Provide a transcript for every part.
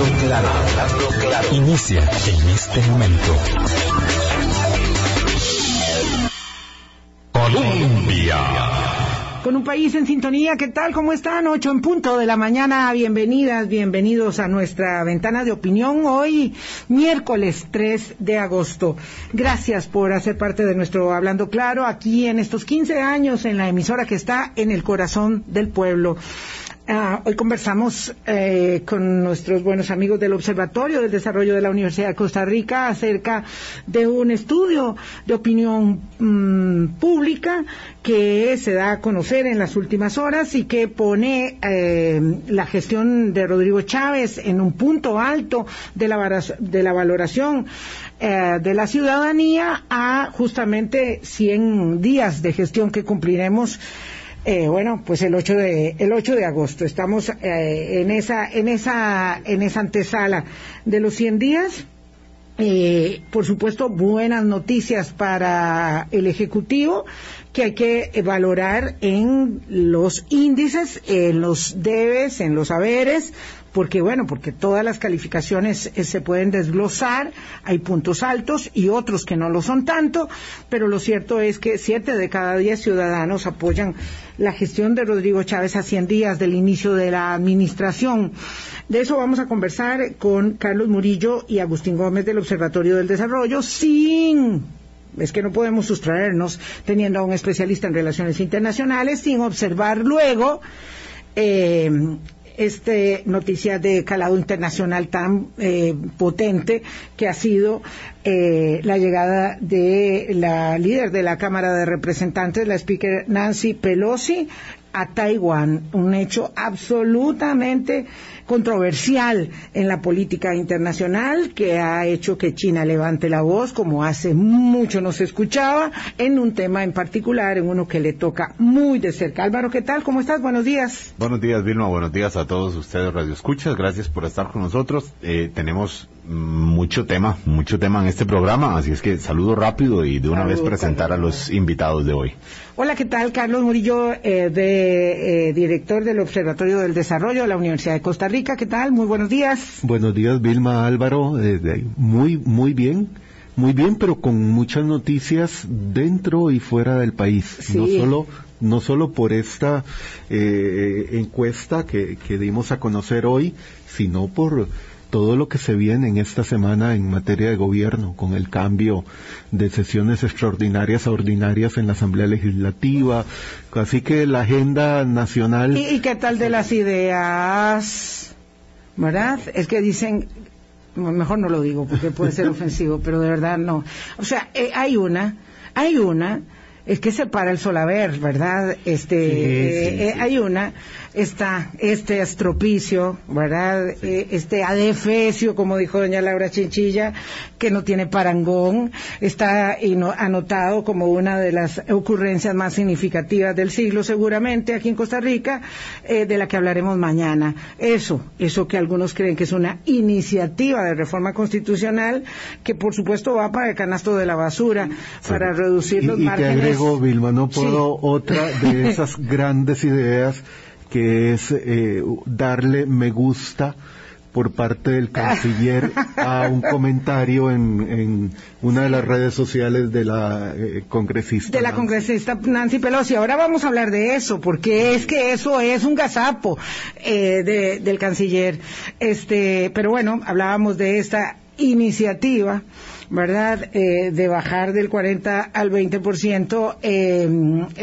Hablando claro, hablando claro. Inicia en este momento. Colombia. Con un país en sintonía, ¿qué tal? ¿Cómo están? Ocho en punto de la mañana. Bienvenidas, bienvenidos a nuestra ventana de opinión. Hoy, miércoles 3 de agosto. Gracias por hacer parte de nuestro Hablando Claro aquí en estos 15 años en la emisora que está en el corazón del pueblo. Ah, hoy conversamos eh, con nuestros buenos amigos del Observatorio del Desarrollo de la Universidad de Costa Rica acerca de un estudio de opinión mm, pública que se da a conocer en las últimas horas y que pone eh, la gestión de Rodrigo Chávez en un punto alto de la, de la valoración eh, de la ciudadanía a justamente 100 días de gestión que cumpliremos eh, bueno, pues el 8 de, el 8 de agosto. Estamos eh, en, esa, en, esa, en esa antesala de los 100 días. Eh, por supuesto, buenas noticias para el Ejecutivo que hay que valorar en los índices, en los debes, en los haberes, porque bueno, porque todas las calificaciones eh, se pueden desglosar, hay puntos altos y otros que no lo son tanto, pero lo cierto es que siete de cada diez ciudadanos apoyan la gestión de Rodrigo Chávez a 100 días del inicio de la administración. De eso vamos a conversar con Carlos Murillo y Agustín Gómez del Observatorio del Desarrollo sin es que no podemos sustraernos teniendo a un especialista en relaciones internacionales sin observar luego eh, este noticia de calado internacional tan eh, potente que ha sido eh, la llegada de la líder de la Cámara de Representantes, la speaker Nancy Pelosi, a Taiwán, un hecho absolutamente controversial en la política internacional que ha hecho que China levante la voz, como hace mucho no se escuchaba, en un tema en particular, en uno que le toca muy de cerca. Álvaro, ¿qué tal? ¿Cómo estás? Buenos días. Buenos días, Vilma. Buenos días a todos ustedes, Radio Escuchas. Gracias por estar con nosotros. Eh, tenemos mucho tema, mucho tema en este programa, así es que saludo rápido y de una vez presentar a los invitados de hoy. Hola, ¿qué tal? Carlos Murillo, eh, de, eh, director del Observatorio del Desarrollo de la Universidad de Costa Rica. ¿Qué tal? Muy buenos días. Buenos días, Vilma Álvaro. Eh, muy, muy bien. Muy bien, pero con muchas noticias dentro y fuera del país. No solo no solo por esta encuesta que, que dimos a conocer hoy, sino por todo lo que se viene en esta semana en materia de gobierno, con el cambio de sesiones extraordinarias a ordinarias en la Asamblea Legislativa. Así que la agenda nacional. ¿Y, qué tal de las ideas? ¿Verdad? Es que dicen, mejor no lo digo porque puede ser ofensivo, pero de verdad no. O sea, eh, hay una, hay una, es que se para el sol a ver, ¿verdad? Este, eh, hay una está este estropicio, ¿verdad? Eh, este adefesio, como dijo doña Laura Chinchilla, que no tiene parangón, está anotado como una de las ocurrencias más significativas del siglo, seguramente, aquí en Costa Rica, eh, de la que hablaremos mañana. Eso, eso que algunos creen que es una iniciativa de reforma constitucional, que por supuesto va para el canasto de la basura, para reducir los y, márgenes. Y te agrego, Vilma, no puedo otra de esas grandes ideas que es eh, darle me gusta por parte del canciller a un comentario en, una de las redes sociales de la eh, congresista. De la congresista Nancy Pelosi. Ahora vamos a hablar de eso, porque es que eso es un gazapo eh, del canciller. Este, pero bueno, hablábamos de esta iniciativa ¿verdad?, eh, de bajar del 40 al 20% eh,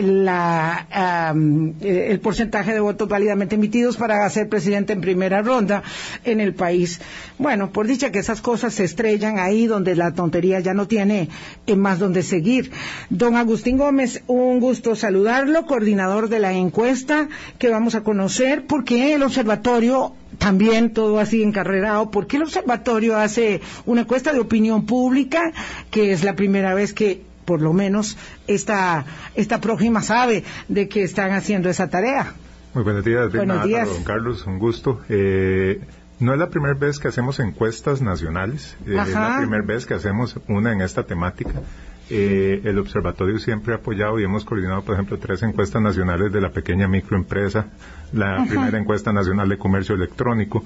la, el porcentaje de votos válidamente emitidos para ser presidente en primera ronda en el país. Bueno, por dicha que esas cosas se estrellan ahí donde la tontería ya no tiene eh, más donde seguir. Don Agustín Gómez, un gusto saludarlo, coordinador de la encuesta que vamos a conocer, porque el observatorio también todo así encarrerado, porque el observatorio hace una encuesta de opinión pública, que es la primera vez que por lo menos esta, esta próxima sabe de que están haciendo esa tarea. Muy buenos días, buenos días. don Carlos, un gusto. Eh, no es la primera vez que hacemos encuestas nacionales, eh, es la primera vez que hacemos una en esta temática. Eh, el observatorio siempre ha apoyado y hemos coordinado, por ejemplo, tres encuestas nacionales de la pequeña microempresa, la primera encuesta nacional de comercio electrónico.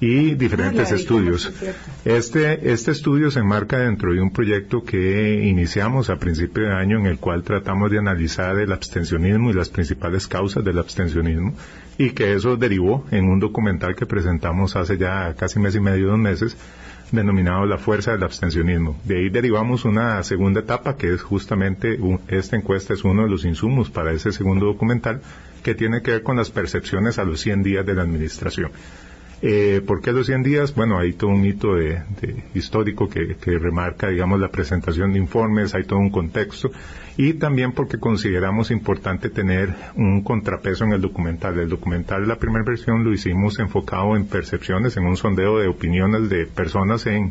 y diferentes estudios. Este, este estudio se enmarca dentro de un proyecto que iniciamos a principio de año en el cual tratamos de analizar el abstencionismo y las principales causas del abstencionismo y que eso derivó en un documental que presentamos hace ya casi mes y medio, dos meses, denominado La Fuerza del Abstencionismo. De ahí derivamos una segunda etapa que es justamente, esta encuesta es uno de los insumos para ese segundo documental que tiene que ver con las percepciones a los 100 días de la administración. Eh, ¿Por qué los 100 días? Bueno, hay todo un hito de, histórico que, remarca, digamos, la presentación de informes, hay todo un contexto, y también porque consideramos importante tener un contrapeso en el documental. El documental, la primera versión, lo hicimos enfocado en percepciones, en un sondeo de opiniones de personas en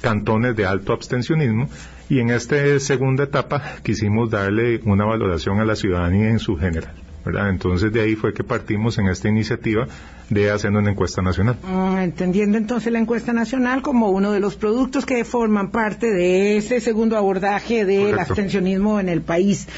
cantones de alto abstencionismo, y en esta segunda etapa quisimos darle una valoración a la ciudadanía en su general. Entonces de ahí fue que partimos en esta iniciativa de hacer una encuesta nacional. Mm, entendiendo entonces la encuesta nacional como uno de los productos que forman parte de ese segundo abordaje del abstencionismo en el país.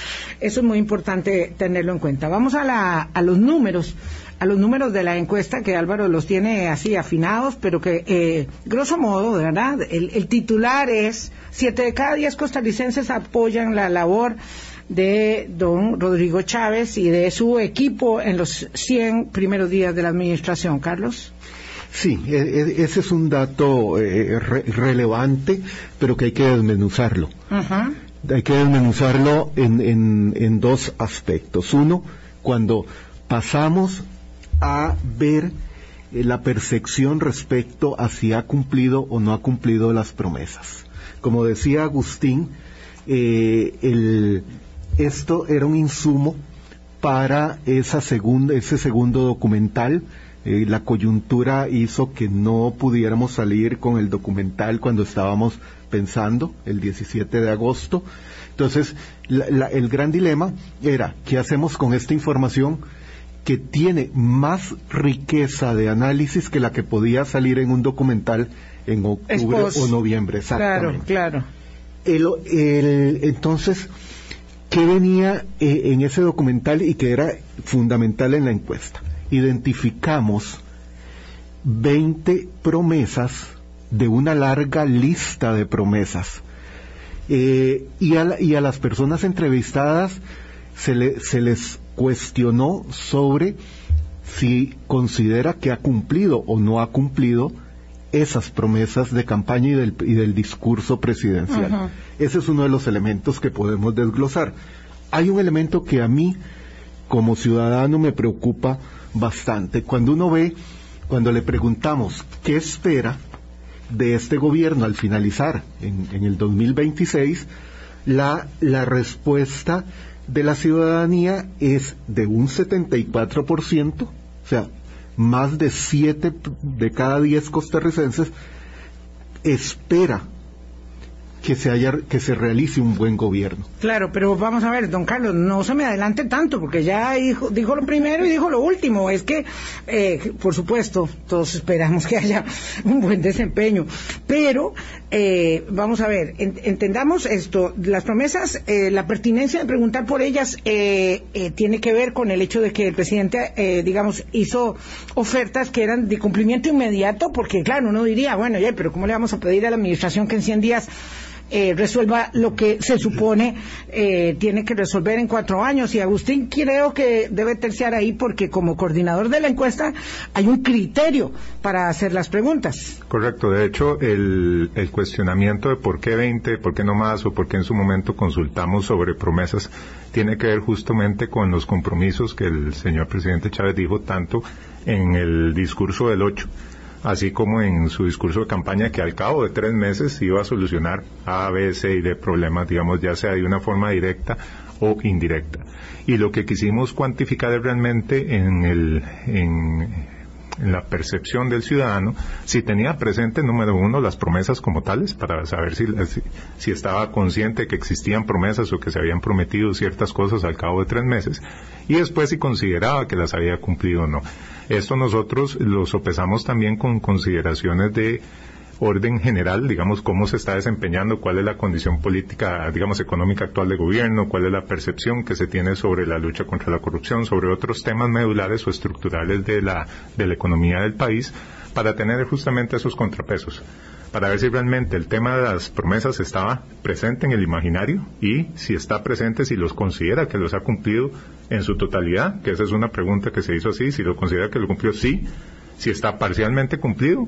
Eso es muy importante tenerlo en cuenta. Vamos a, la, a los números a los números de la encuesta que Álvaro los tiene así afinados, pero que, eh, grosso modo, verdad, el, el titular es siete de cada diez costarricenses apoyan la labor de don Rodrigo Chávez y de su equipo en los 100 primeros días de la administración. Carlos. Sí, e, e, ese es un dato eh, relevante, pero que hay que desmenuzarlo. Hay que desmenuzarlo en, en dos aspectos. Uno, cuando pasamos a ver eh, la percepción respecto a si ha cumplido o no ha cumplido las promesas. Como decía Agustín, eh, el, esto era un insumo para esa segunda, ese segundo documental. Eh, la coyuntura hizo que no pudiéramos salir con el documental cuando estábamos pensando, el 17 de agosto. Entonces, el gran dilema era, ¿qué hacemos con esta información que tiene más riqueza de análisis que la que podía salir en un documental en octubre o noviembre? Exactamente. Claro, claro. El, entonces, ¿Qué venía eh, en ese documental y que era fundamental en la encuesta? Identificamos 20 promesas de una larga lista de promesas. Eh, y, a las personas entrevistadas se les cuestionó sobre si considera que ha cumplido o no ha cumplido esas promesas de campaña y del, y del discurso presidencial. Ese es uno de los elementos que podemos desglosar. Hay un elemento que a mí, como ciudadano, me preocupa bastante. Cuando uno ve, cuando le preguntamos qué espera de este gobierno al finalizar en, en el 2026, la, la respuesta de la ciudadanía es de un 74%, o sea, más de siete de cada diez costarricenses espera que se haya que se realice un buen gobierno. Claro, pero vamos a ver, don Carlos, no se me adelante tanto porque ya dijo, dijo lo primero y dijo lo último. Es que, eh, por supuesto, todos esperamos que haya un buen desempeño, pero eh, vamos a ver, entendamos esto. Las promesas, eh, la pertinencia de preguntar por ellas tiene que ver con el hecho de que el presidente, digamos, hizo ofertas que eran de cumplimiento inmediato, porque claro, uno diría, bueno, ya, pero ¿cómo le vamos a pedir a la administración que en 100 días eh, resuelva lo que se supone eh, tiene que resolver en cuatro años. Y Agustín creo que debe terciar ahí porque como coordinador de la encuesta hay un criterio para hacer las preguntas. Correcto. De hecho, el, el cuestionamiento de por qué 20, por qué no más o por qué en su momento consultamos sobre promesas tiene que ver justamente con los compromisos que el señor presidente Chávez dijo tanto en el discurso del 8 así como en su discurso de campaña que al cabo de tres meses iba a solucionar A, B, C y D problemas, digamos, ya sea de una forma directa o indirecta. Y lo que quisimos cuantificar realmente en, el, en, la percepción del ciudadano, si tenía presente, número uno, las promesas como tales, para saber si, si, estaba consciente que existían promesas o que se habían prometido ciertas cosas al cabo de tres meses, y después si consideraba que las había cumplido o no. Esto nosotros lo sopesamos también con consideraciones de orden general, digamos, cómo se está desempeñando, cuál es la condición política, digamos, económica actual de gobierno, cuál es la percepción que se tiene sobre la lucha contra la corrupción, sobre otros temas medulares o estructurales de la, de la economía del país, para tener justamente esos contrapesos, para ver si realmente el tema de las promesas estaba presente en el imaginario y si está presente, si los considera que los ha cumplido en su totalidad, que esa es una pregunta que se hizo así, si lo considera que lo cumplió, sí, si está parcialmente cumplido,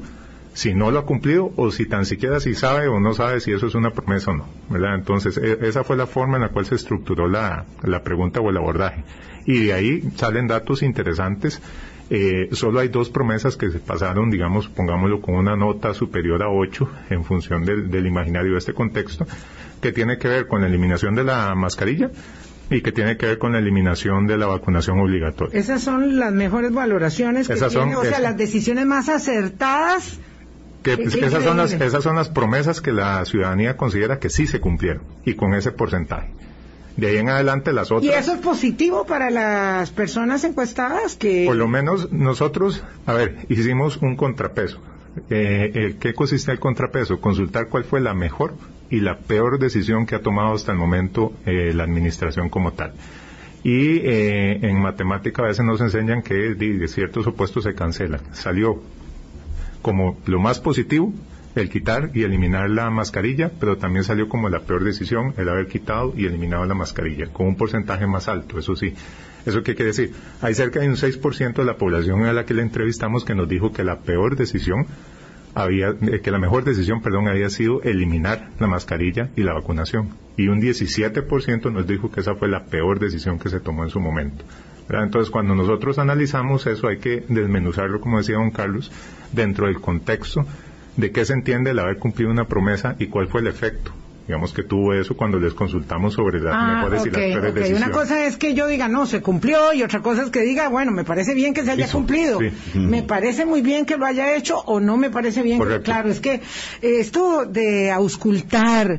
si no lo ha cumplido o si tan siquiera si sabe o no sabe si eso es una promesa o no, ¿verdad? Entonces, e, esa fue la forma en la cual se estructuró la, la pregunta o el abordaje. Y de ahí salen datos interesantes. Eh, solo hay dos promesas que se pasaron, digamos, pongámoslo con una nota superior a 8 en función del, del imaginario de este contexto, que tiene que ver con la eliminación de la mascarilla, y que tiene que ver con la eliminación de la vacunación obligatoria. Esas son las mejores valoraciones que esas tiene, o sea, las decisiones más acertadas esas, son las, esas son las promesas que la ciudadanía considera que sí se cumplieron y con ese porcentaje. De ahí en adelante las otras. ¿Y eso es positivo para las personas encuestadas? que Por lo menos nosotros, a ver, hicimos un contrapeso. Eh, eh, ¿Qué consiste el contrapeso? Consultar cuál fue la mejor y la peor decisión que ha tomado hasta el momento eh, la administración como tal. Y en matemática a veces nos enseñan que ciertos opuestos se cancelan. Salió como lo más positivo el quitar y eliminar la mascarilla, pero también salió como la peor decisión el haber quitado y eliminado la mascarilla, con un porcentaje más alto, eso sí. ¿Eso qué quiere decir? Hay cerca de un 6% de la población a la que le entrevistamos que nos dijo que la peor decisión había, eh, que la mejor decisión, perdón, había sido eliminar la mascarilla y la vacunación. Y un 17% nos dijo que esa fue la peor decisión que se tomó en su momento. Entonces, cuando nosotros analizamos eso, hay que desmenuzarlo, como decía don Carlos, dentro del contexto de qué se entiende el haber cumplido una promesa y cuál fue el efecto digamos que tuvo eso cuando les consultamos sobre las ah, mejores y las peores decisiones. Una cosa es que yo diga, no, se cumplió, y otra cosa es que diga, bueno, me parece bien que se haya cumplido, me parece muy bien que lo haya hecho o no me parece bien. claro, es que eh, esto de auscultar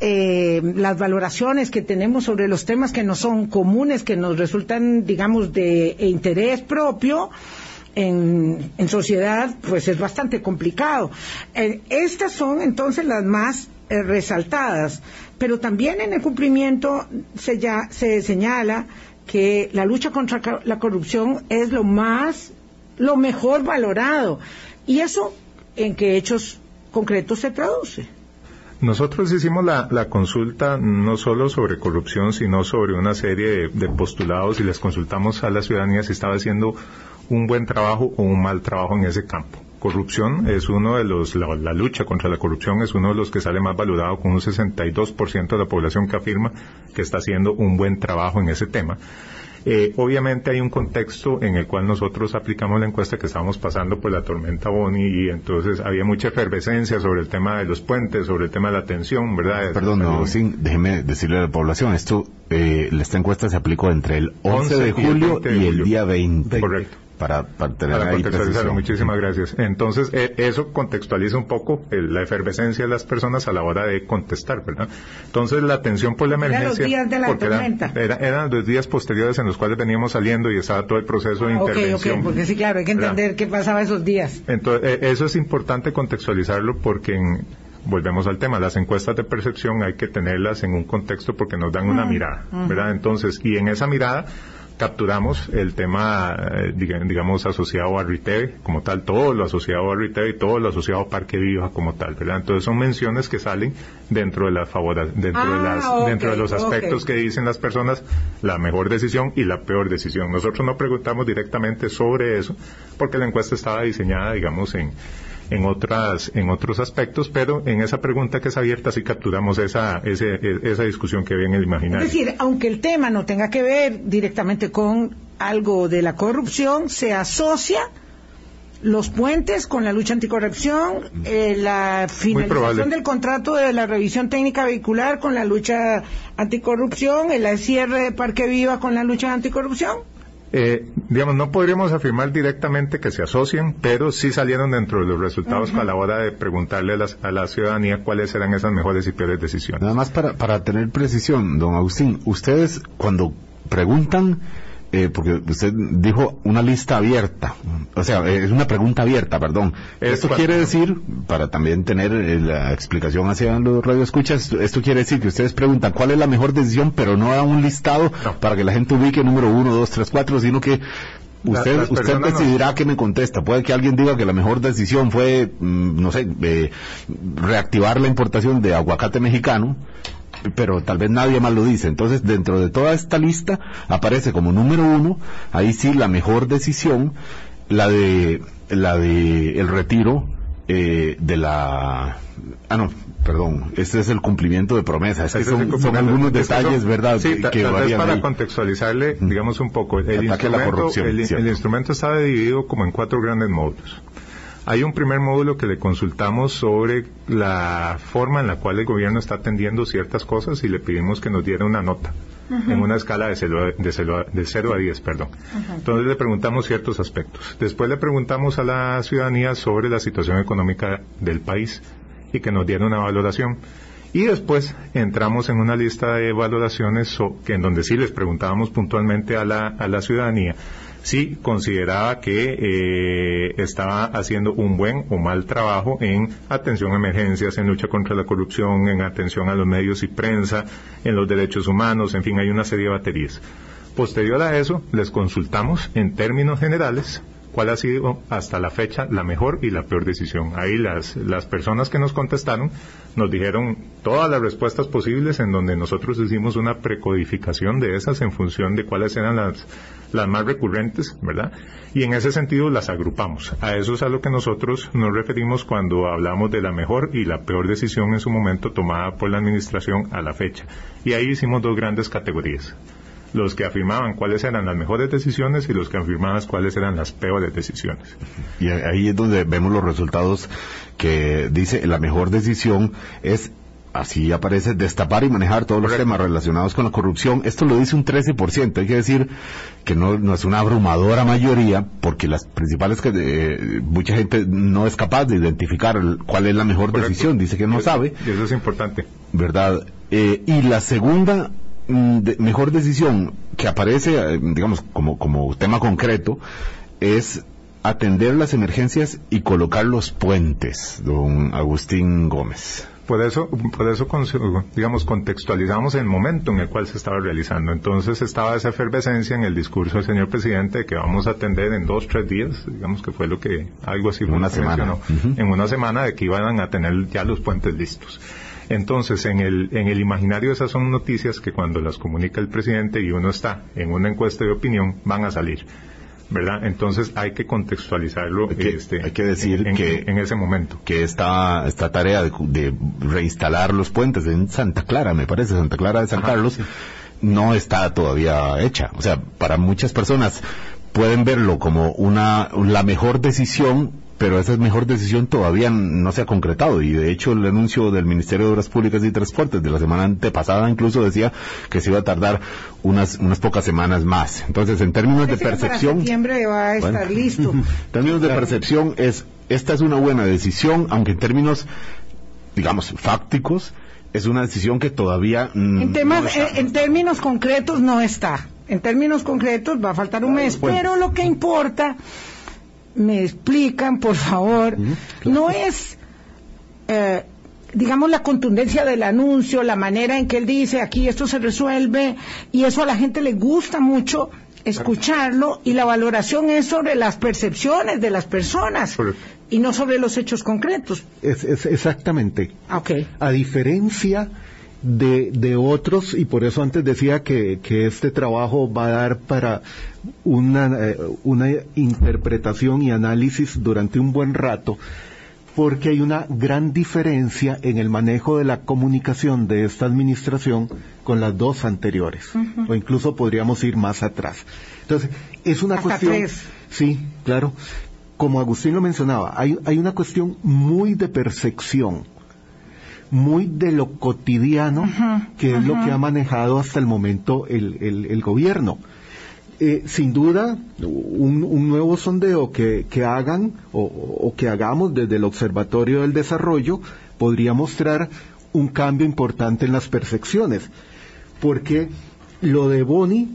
eh, las valoraciones que tenemos sobre los temas que no son comunes, que nos resultan, digamos, de interés propio, en, en, sociedad, pues es bastante complicado. Eh, estas son entonces las más eh, resaltadas, pero también en el cumplimiento se, ya, se señala que la lucha contra la corrupción es lo más, lo mejor valorado. ¿Y eso en qué hechos concretos se traduce? Nosotros hicimos la, consulta no solo sobre corrupción, sino sobre una serie de, de, postulados y les consultamos a la ciudadanía si estaba haciendo un buen trabajo o un mal trabajo en ese campo corrupción es uno de los, la, lucha contra la corrupción es uno de los que sale más valorado con un 62% de la población que afirma que está haciendo un buen trabajo en ese tema. Eh, obviamente hay un contexto en el cual nosotros aplicamos la encuesta que estábamos pasando por la tormenta Boni y entonces había mucha efervescencia sobre el tema de los puentes, sobre el tema de la atención, ¿verdad? Perdón, no, déjeme decirle a la población, esto, eh, esta encuesta se aplicó entre el 11, de julio y el día 20. Correcto para, para tener para contextualizarlo. Muchísimas gracias. Entonces, eh, eso contextualiza un poco la efervescencia de las personas a la hora de contestar, ¿verdad? Entonces, la atención por la emergencia. Eran los días de la tormenta. eran los días posteriores en los cuales veníamos saliendo y estaba todo el proceso de intervención. Ok, porque sí, claro, hay que entender qué pasaba esos días. Entonces, eh, eso es importante contextualizarlo porque volvemos al tema, las encuestas de percepción hay que tenerlas en un contexto porque nos dan una mirada, ¿verdad? Entonces, y en esa mirada capturamos el tema, eh, digamos, asociado a retail como tal, todo lo asociado a retail y todo lo asociado a Parque Viva como tal, ¿verdad? Entonces son menciones que salen dentro de las dentro de las, ah, dentro de los aspectos que dicen las personas, la mejor decisión y la peor decisión. Nosotros no preguntamos directamente sobre eso, porque la encuesta estaba diseñada, digamos, en, en otras en otros aspectos, pero en esa pregunta que es abierta sí capturamos esa esa discusión que había en el imaginario. Es decir, aunque el tema no tenga que ver directamente con algo de la corrupción, se asocia los puentes con la lucha anticorrupción, eh, la finalización del contrato de la revisión técnica vehicular con la lucha anticorrupción, el cierre de Parque Viva con la lucha anticorrupción. Eh, digamos, no podríamos afirmar directamente que se asocien, pero sí salieron dentro de los resultados a la hora de preguntarle a, la ciudadanía cuáles eran esas mejores y peores decisiones. Nada más para, para tener precisión, don Agustín, ustedes cuando preguntan eh, porque usted dijo una lista abierta, o sea, es una pregunta abierta, perdón. esto quiere decir, para también tener eh, la explicación hacia los radioescuchas, esto quiere decir que ustedes preguntan cuál es la mejor decisión, pero no da un listado para que la gente ubique número uno, dos, tres, cuatro, sino que usted, usted decidirá qué me contesta. Puede que alguien diga que la mejor decisión fue, mm, no sé, reactivar la importación de aguacate mexicano, pero tal vez nadie más lo dice. Entonces, dentro de toda esta lista aparece como número uno, ahí sí la mejor decisión, la de la de el retiro eh, de la ah no perdón este es el cumplimiento de promesas es que son, algunos detalles verdad sí, que, para contextualizarle digamos un poco el instrumento, el instrumento está dividido como en cuatro grandes módulos hay un primer módulo que le consultamos sobre la forma en la cual el gobierno está atendiendo ciertas cosas y le pedimos que nos diera una nota en una escala de 0, de a 10. Perdón. Entonces le preguntamos ciertos aspectos. Después le preguntamos a la ciudadanía sobre la situación económica del país y que nos diera una valoración. Y después entramos en una lista de valoraciones que en donde sí les preguntábamos puntualmente a la, a la ciudadanía si consideraba que eh, estaba haciendo un buen o mal trabajo en atención a emergencias, en lucha contra la corrupción, en atención a los medios y prensa, en los derechos humanos, en fin, hay una serie de baterías. Posterior a eso, les consultamos en términos generales cuál ha sido hasta la fecha la mejor y la peor decisión. Ahí las, las personas que nos contestaron nos dijeron todas las respuestas posibles en donde nosotros hicimos una precodificación de esas en función de cuáles eran las, las más recurrentes, ¿verdad? Y en ese sentido las agrupamos. A eso es a lo que nosotros nos referimos cuando hablamos de la mejor y la peor decisión en su momento tomada por la Administración a la fecha. Y ahí hicimos dos grandes categorías los que afirmaban cuáles eran las mejores decisiones y los que afirmaban cuáles eran las peores decisiones. Y ahí es donde vemos los resultados que dice la mejor decisión es así aparece destapar y manejar todos los temas relacionados con la corrupción. Esto lo dice un 13%. Hay que decir que no, es una abrumadora mayoría, porque las principales que eh, mucha gente no es capaz de identificar cuál es la mejor decisión. Dice que no sabe. Y eso es importante. ¿Verdad? Eh, y la segunda Mm, mejor decisión que aparece, eh, digamos, como, como tema concreto, es atender las emergencias y colocar los puentes, don Agustín Gómez. Por eso, por eso, digamos, contextualizamos el momento en el cual se estaba realizando. Entonces estaba esa efervescencia en el discurso del señor presidente de que vamos a atender en dos, tres días, digamos que fue lo que algo así en una semana. en una semana de que iban a tener ya los puentes listos. Entonces, en el, en el imaginario esas son noticias que cuando las comunica el presidente y uno está en una encuesta de opinión, van a salir. ¿verdad? Entonces hay que contextualizarlo hay que, este, hay que decir que en ese momento que esta esta tarea de, reinstalar los puentes en Santa Clara, me parece Santa Clara de San Carlos, no está todavía hecha. O sea, para muchas personas pueden verlo como una la mejor decisión pero esa mejor decisión todavía no se ha concretado y de hecho el anuncio del Ministerio de Obras Públicas y Transportes de la semana antepasada incluso decía que se iba a tardar unas unas pocas semanas más. Entonces, en términos de percepción, septiembre va a estar listo. En términos de percepción es esta es una buena decisión, aunque en términos digamos fácticos es una decisión que todavía en, temas, en términos concretos no está. En términos concretos va a faltar un mes, pero lo que importa me explican, por favor, no es, eh, digamos, la contundencia del anuncio, la manera en que él dice, aquí esto se resuelve, y eso a la gente le gusta mucho escucharlo, y la valoración es sobre las percepciones de las personas. Y no sobre los hechos concretos. Es, exactamente. Okay. A diferencia de, de otros y por eso antes decía que, que este trabajo va a dar para una, eh, una interpretación y análisis durante un buen rato porque hay una gran diferencia en el manejo de la comunicación de esta administración con las dos anteriores, o incluso podríamos ir más atrás. Entonces, es una cuestión... Sí, claro. Como Agustín lo mencionaba, hay, hay una cuestión muy de percepción muy de lo cotidiano, que es lo que ha manejado hasta el momento el, gobierno. Eh, sin duda, un, nuevo sondeo que, hagan o, que hagamos desde el Observatorio del Desarrollo podría mostrar un cambio importante en las percepciones, porque lo de Boni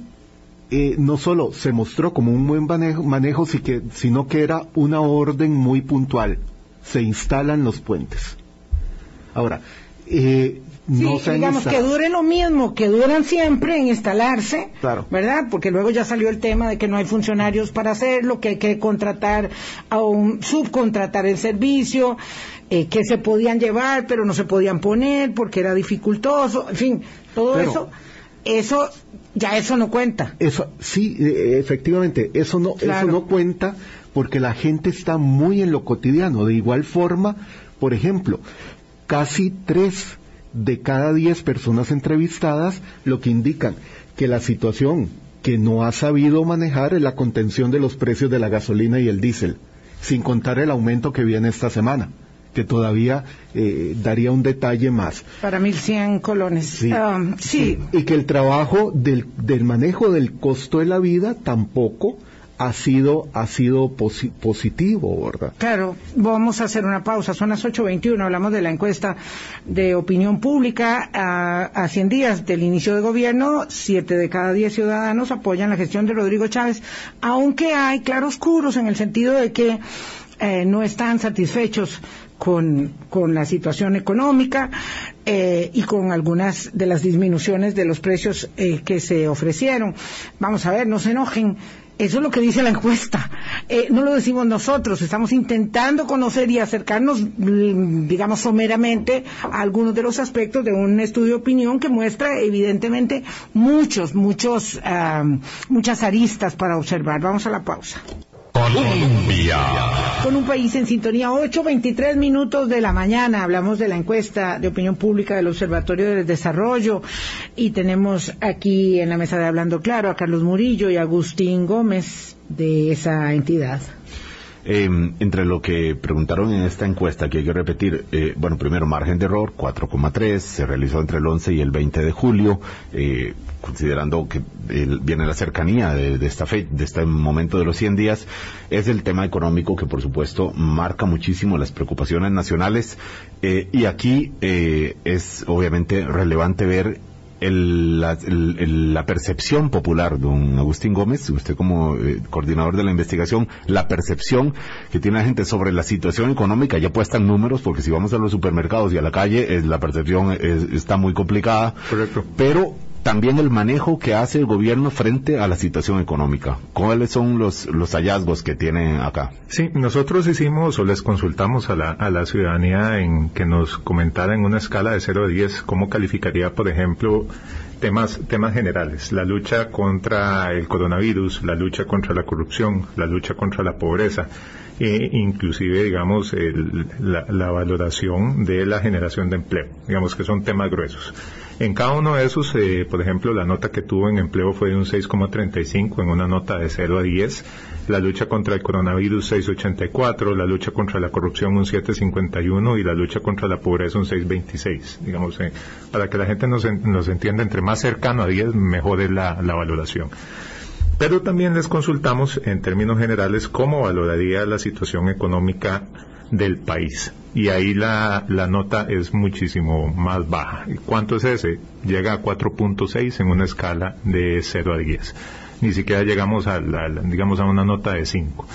eh, no solo se mostró como un buen manejo, manejo sino que era una orden muy puntual. Se instalan los puentes. Ahora, Eh, no digamos que dure lo mismo que duran siempre en instalarse, ¿verdad? Porque luego ya salió el tema de que no hay funcionarios para hacerlo, que hay que contratar a un subcontratar el servicio, eh, que se podían llevar pero no se podían poner porque era dificultoso, en fin, todo eso, eso ya eso no cuenta. Eso sí, eh, efectivamente, eso no, eso no cuenta porque la gente está muy en lo cotidiano. De igual forma, por ejemplo, casi tres de cada diez personas entrevistadas lo que indican que la situación que no ha sabido manejar es la contención de los precios de la gasolina y el diésel, sin contar el aumento que viene esta semana que todavía eh, daría un detalle más. Para 1.100 colones. Sí, ah, sí. Y que el trabajo del, del manejo del costo de la vida tampoco ha sido, ha sido positivo, ¿verdad? Claro, vamos a hacer una pausa. Son las 8.21, hablamos de la encuesta de opinión pública. A, a 100 días del inicio de gobierno, 7 de cada 10 ciudadanos apoyan la gestión de Rodrigo Chávez, aunque hay claroscuros en el sentido de que eh, no están satisfechos con, con, la situación económica eh, y con algunas de las disminuciones de los precios eh, que se ofrecieron. Vamos a ver, no se enojen. Eso es lo que dice la encuesta. Eh, no lo decimos nosotros. Estamos intentando conocer y acercarnos, mm, digamos, someramente a algunos de los aspectos de un estudio de opinión que muestra, evidentemente, muchos, muchos, ah, muchas aristas para observar. Vamos a la pausa. Colombia. Con un país en sintonía, 8.23 minutos de la mañana. Hablamos de la encuesta de opinión pública del Observatorio del Desarrollo y tenemos aquí en la mesa de Hablando Claro a Carlos Murillo y Agustín Gómez de esa entidad. Em, entre lo que preguntaron en esta encuesta, que hay que repetir, eh, bueno, primero margen de error, 4,3, se realizó entre el 11 y el 20 de julio, eh, considerando que viene la cercanía de, esta fe, de este momento de los 100 días, es el tema económico que por supuesto marca muchísimo las preocupaciones nacionales. Eh, y aquí es obviamente relevante ver la, percepción popular, don Agustín Gómez, usted como eh, coordinador de la investigación, la percepción que tiene la gente sobre la situación económica, ya puesta en números, porque si vamos a los supermercados y a la calle, la percepción está muy complicada. Correcto. Pero también el manejo que hace el gobierno frente a la situación económica. ¿Cuáles son los, los hallazgos que tienen acá? Sí, nosotros hicimos o les consultamos a la, a la ciudadanía en que nos comentara en una escala de 0 a 10 cómo calificaría, por ejemplo, temas, temas generales, la lucha contra el coronavirus, la lucha contra la corrupción, la lucha contra la pobreza, e inclusive, digamos, la, la valoración de la generación de empleo, digamos que son temas gruesos. En cada uno de esos, eh, por ejemplo, la nota que tuvo en empleo fue de un 6,35 en una nota de 0 a 10. La lucha contra el coronavirus 6,84, la lucha contra la corrupción un 7,51 y la lucha contra la pobreza un 6,26. Digamos, eh, para que la gente nos, nos, entienda, entre más cercano a 10, mejor es la, la valoración. Pero también les consultamos en términos generales cómo valoraría la situación económica del país. Y ahí la, la nota es muchísimo más baja. ¿Cuánto es ese? Llega a 4.6 en una escala de 0 a 10. Ni siquiera llegamos a, la, digamos, a una nota de 5.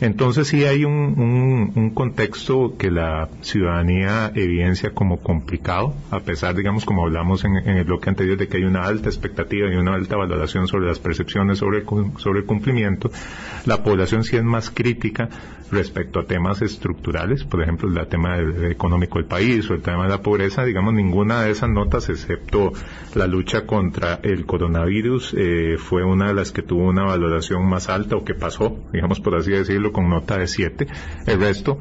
Entonces sí hay un, contexto que la ciudadanía evidencia como complicado, a pesar, digamos, como hablamos en, el bloque anterior, de que hay una alta expectativa y una alta valoración sobre las percepciones sobre sobre el cumplimiento, la población sí es más crítica respecto a temas estructurales, por ejemplo, el tema económico del país o el tema de la pobreza, digamos, ninguna de esas notas, excepto la lucha contra el coronavirus, eh, fue una de las que tuvo una valoración más alta o que pasó, digamos, por así decirlo, con nota de 7. El resto,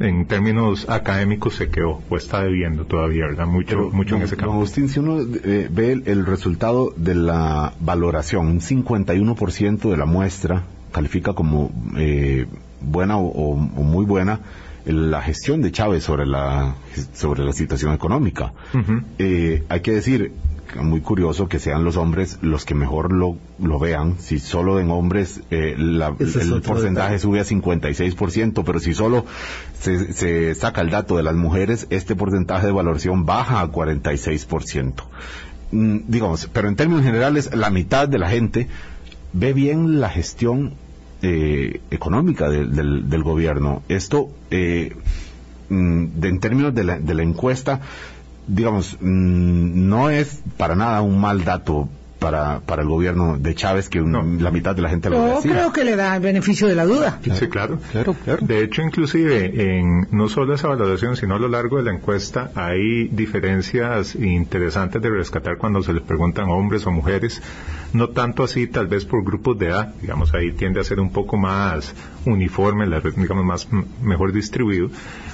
en términos académicos se quedó o está debiendo todavía, ¿verdad? Mucho, mucho en ese campo. Agustín, si uno eh, ve el, resultado de la valoración, un 51% de la muestra califica como eh, buena o, muy buena la gestión de Chávez sobre la sobre la situación económica. Eh, hay que decir, muy curioso que sean los hombres los que mejor lo, lo vean. Si solo en hombres eh, el porcentaje sube a 56%, pero si solo se, se saca el dato de las mujeres, este porcentaje de valoración baja a 46%. Mm, digamos, pero en términos generales, la mitad de la gente ve bien la gestión eh, económica del, del, gobierno. Esto, eh, mm, en términos de la, de la encuesta, digamos, mm, no es para nada un mal dato para, para el gobierno de Chávez que la mitad de la gente lo Yo creo que le da el beneficio de la duda. sí, claro. claro. claro. De hecho, inclusive, en no solo esa valoración, sino a lo largo de la encuesta, hay diferencias interesantes de rescatar cuando se les preguntan hombres o mujeres. No tanto así, tal vez por grupos de edad, digamos, ahí tiende a ser un poco más uniforme, digamos, más mejor distribuido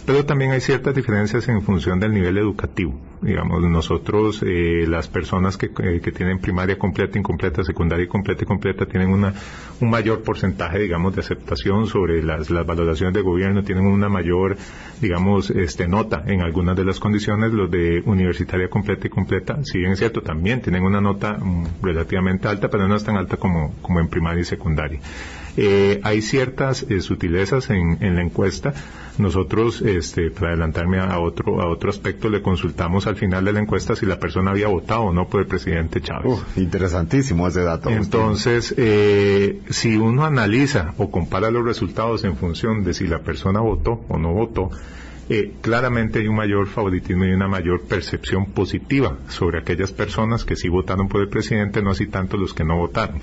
pero también hay ciertas diferencias en función del nivel educativo. Digamos, nosotros, eh, las personas que, eh, que, tienen primaria completa, incompleta, secundaria completa y completa, tienen una, un mayor porcentaje, digamos, de aceptación sobre las, las valoraciones de gobierno, tienen una mayor, digamos, este, nota en algunas de las condiciones. Los de universitaria completa y completa, si bien es cierto, también tienen una nota mm, relativamente alta, pero no es tan alta como, como en primaria y secundaria. Eh, hay ciertas eh, sutilezas en, la encuesta. Nosotros, este, para adelantarme a otro, a otro aspecto, le consultamos al final de la encuesta si la persona había votado o no por el presidente Chávez. interesantísimo ese dato. Entonces, eh, si uno analiza o compara los resultados en función de si la persona votó o no votó, claramente hay un mayor favoritismo y una mayor percepción positiva sobre aquellas personas que sí votaron por el presidente, no así tanto los que no votaron.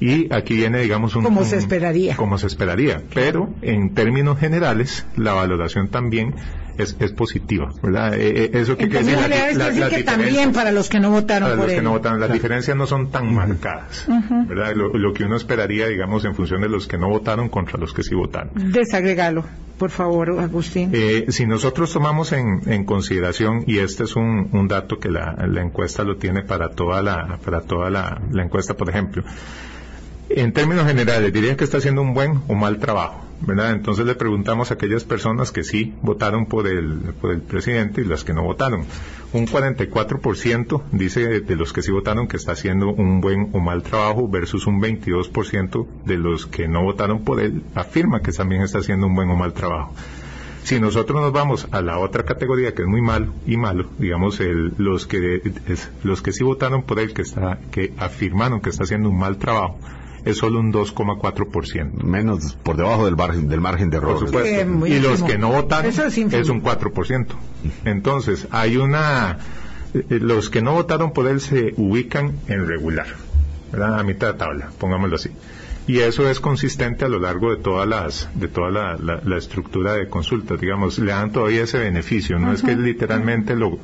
Y aquí viene, digamos, un... Como se esperaría. Como se esperaría. Pero, en términos generales, la valoración también es, es positiva, ¿verdad? Eh, eh, eso que, quiere decir que también para los que no votaron para los que no votaron, las diferencias no son tan marcadas, ¿verdad? Lo, que uno esperaría, digamos, en función de los que no votaron contra los que sí votaron. Desagregalo, por favor, Agustín. Eh, si nosotros tomamos en, en, consideración, y este es un, un dato que la, la, encuesta lo tiene para toda la, para toda la, la encuesta, por ejemplo, en términos generales, diría que está haciendo un buen o mal trabajo, ¿verdad? Entonces le preguntamos a aquellas personas que sí votaron por el, por el presidente y las que no votaron. Un 44% dice de los que sí votaron que está haciendo un buen o mal trabajo versus un 22% de los que no votaron por él afirma que también está haciendo un buen o mal trabajo. Si nosotros nos vamos a la otra categoría que es muy malo y malo, digamos los que los que sí votaron por él que está que afirmaron que está haciendo un mal trabajo, es solo un 2,4%. Menos por debajo del margen, del margen de error. Por supuesto. y los que no votan es, un 4%. Entonces, hay una... Eh, los que no votaron por él se ubican en regular, ¿verdad? A mitad de tabla, pongámoslo así. Y eso es consistente a lo largo de todas las, de toda la, estructura de consultas, digamos, le dan todavía ese beneficio, no es que literalmente lo,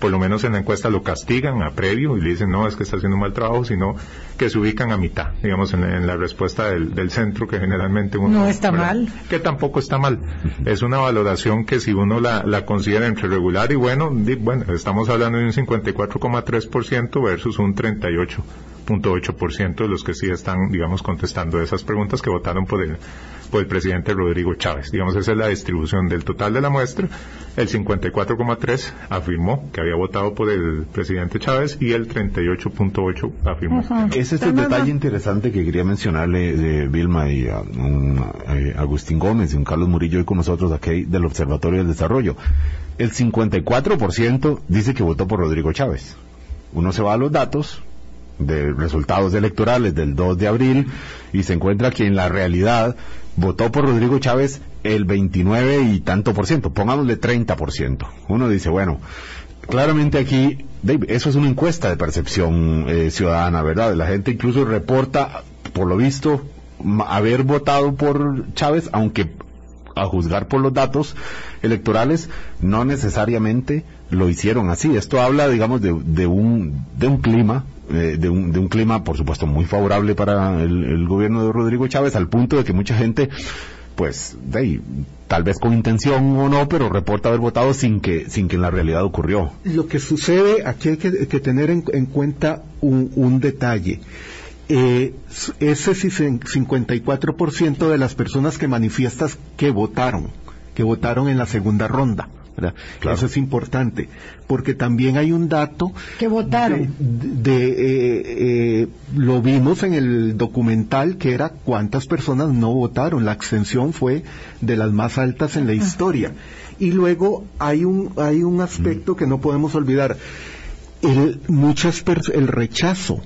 por lo menos en la encuesta lo castigan a previo y le dicen no, es que está haciendo un mal trabajo, sino que se ubican a mitad, digamos, en, la respuesta del, centro que generalmente uno... No está mal. Que tampoco está mal. Es una valoración que si uno la, la considera entre regular y bueno, bueno, estamos hablando de un 54,3% versus un 38 ciento de los que sí están, digamos, contestando esas preguntas que votaron por el, por el presidente Rodrigo Chávez. Digamos, esa es la distribución del total de la muestra. El 54,3 afirmó que había votado por el presidente Chávez y el 38,8 afirmó. Ese es el detalle interesante que quería mencionarle de Vilma y a, Agustín Gómez y un Carlos Murillo y con nosotros aquí del Observatorio del Desarrollo. El 54% dice que votó por Rodrigo Chávez. Uno se va a los datos, de resultados electorales del 2 de abril y se encuentra que en la realidad votó por Rodrigo Chávez el 29 y tanto por ciento, pongámosle 30 por ciento. Uno dice, bueno, claramente aquí, eso es una encuesta de percepción eh, ciudadana, ¿verdad? La gente incluso reporta, por lo visto, haber votado por Chávez, aunque a juzgar por los datos electorales, no necesariamente lo hicieron así. Esto habla, digamos, de, un, de un clima eh, de, un, de un clima, por supuesto, muy favorable para el, gobierno de Rodrigo Chávez, al punto de que mucha gente, pues, de tal vez con intención o no, pero reporta haber votado sin que, sin que en la realidad ocurrió. Lo que sucede, aquí hay que, tener en, cuenta un, detalle. Eh, ese 54% de las personas que manifiestas que votaron, que votaron en la segunda ronda. Eso es importante, porque también hay un dato que votaron. De, eh, eh, lo vimos en el documental que era cuántas personas no votaron. La abstención fue de las más altas en la historia. Y luego hay un hay un aspecto que no podemos olvidar. El, muchas el rechazo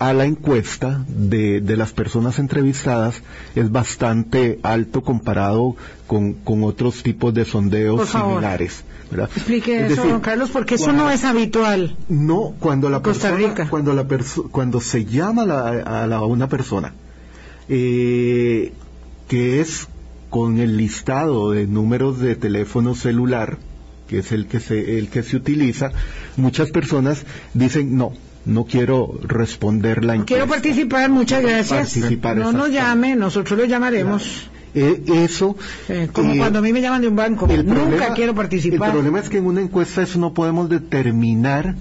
a la encuesta de, de, las personas entrevistadas es bastante alto comparado con, con otros tipos de sondeos similares. Explique eso, don Carlos, porque eso no es habitual. No, cuando la persona, cuando la cuando se llama a, la, una persona eh, que es con el listado de números de teléfono celular, que es el que se el que se utiliza, muchas personas dicen no, no quiero responder la encuesta. Quiero participar, muchas gracias. no nos llame, nosotros lo llamaremos. Eh, eso. como cuando a mí me llaman de un banco. Nunca quiero participar. El problema es que en una encuesta eso no podemos determinar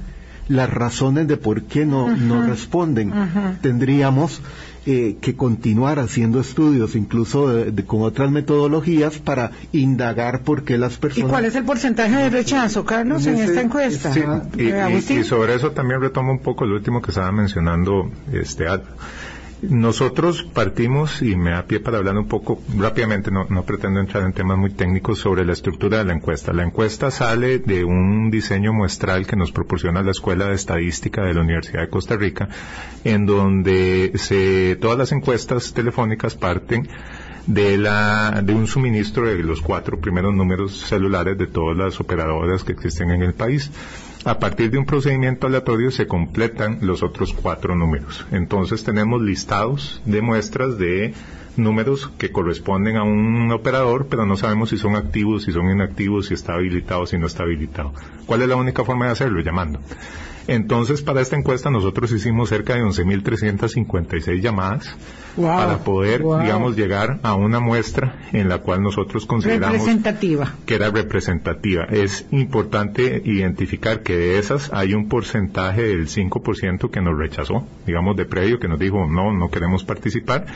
las razones de por qué no, no responden. Tendríamos eh, que continuar haciendo estudios, incluso con otras metodologías, para indagar por qué las personas. ¿Y cuál es el porcentaje de rechazo, Carlos, en, esta encuesta? Sí, y, y, sobre eso también retomo un poco el último que estaba mencionando este nosotros partimos, y me da pie para hablar un poco rápidamente, no, pretendo entrar en temas muy técnicos sobre la estructura de la encuesta. La encuesta sale de un diseño muestral que nos proporciona la Escuela de Estadística de la Universidad de Costa Rica, en donde se, todas las encuestas telefónicas parten de, la, de un suministro de los cuatro primeros números celulares de todas las operadoras que existen en el país. A partir de un procedimiento aleatorio se completan los otros cuatro números. Entonces tenemos listados de muestras de números que corresponden a un operador, pero no sabemos si son activos, si son inactivos, si está habilitado, si no está habilitado. ¿Cuál es la única forma de hacerlo? Llamando. Entonces, para esta encuesta nosotros hicimos cerca de 11.356 llamadas para poder, digamos, llegar a una muestra en la cual nosotros consideramos que era representativa. Es importante identificar que de esas hay un porcentaje del 5% que nos rechazó, digamos, de previo, que nos dijo, no, no queremos participar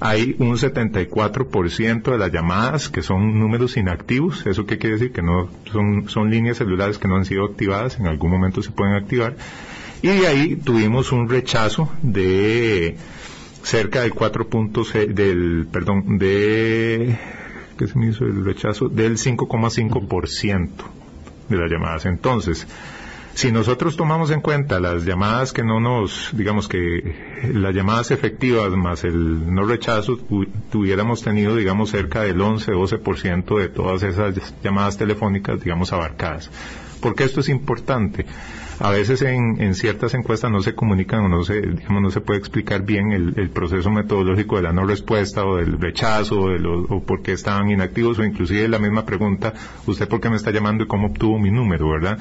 hay un 74% de las llamadas que son números inactivos. ¿Eso qué quiere decir? Que no son, son líneas celulares que no han sido activadas, en algún momento se pueden activar. Y de ahí tuvimos un rechazo de cerca del 4 puntos, del, perdón, de, ¿qué se me hizo el rechazo? Del 5,5% de las llamadas. Entonces, si nosotros tomamos en cuenta las llamadas que no nos, digamos que las llamadas efectivas más el no rechazo, tuviéramos tenido, digamos, cerca del 11-12% de todas esas llamadas telefónicas, digamos, abarcadas. ¿Por qué esto es importante? A veces en, ciertas encuestas no se comunican o no se, digamos, no se puede explicar bien el, proceso metodológico de la no respuesta o del rechazo o, de o por qué estaban inactivos o inclusive la misma pregunta, ¿usted por qué me está llamando y cómo obtuvo mi número, verdad?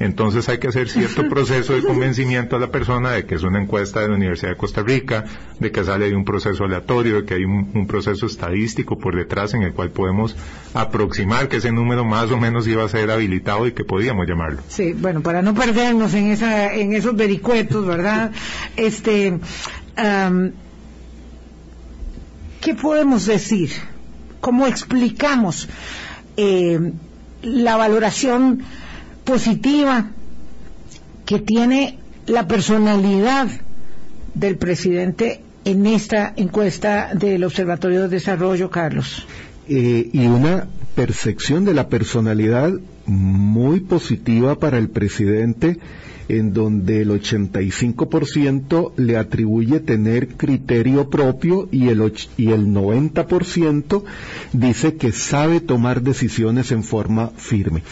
Entonces hay que hacer cierto proceso de convencimiento a la persona de que es una encuesta de la Universidad de Costa Rica, de que sale de un proceso aleatorio, de que hay un, un proceso estadístico por detrás en el cual podemos aproximar que ese número más o menos iba a ser habilitado y que podíamos llamarlo. Sí, bueno, para no perder en, esa, en esos vericuetos, ¿verdad? Este, ¿qué podemos decir? ¿Cómo explicamos eh, la valoración positiva que tiene la personalidad del presidente en esta encuesta del Observatorio de Desarrollo, Carlos? Eh, y una percepción de la personalidad muy positiva para el presidente en donde el 85% le atribuye tener criterio propio y el, y el 90% dice que sabe tomar decisiones en forma firme.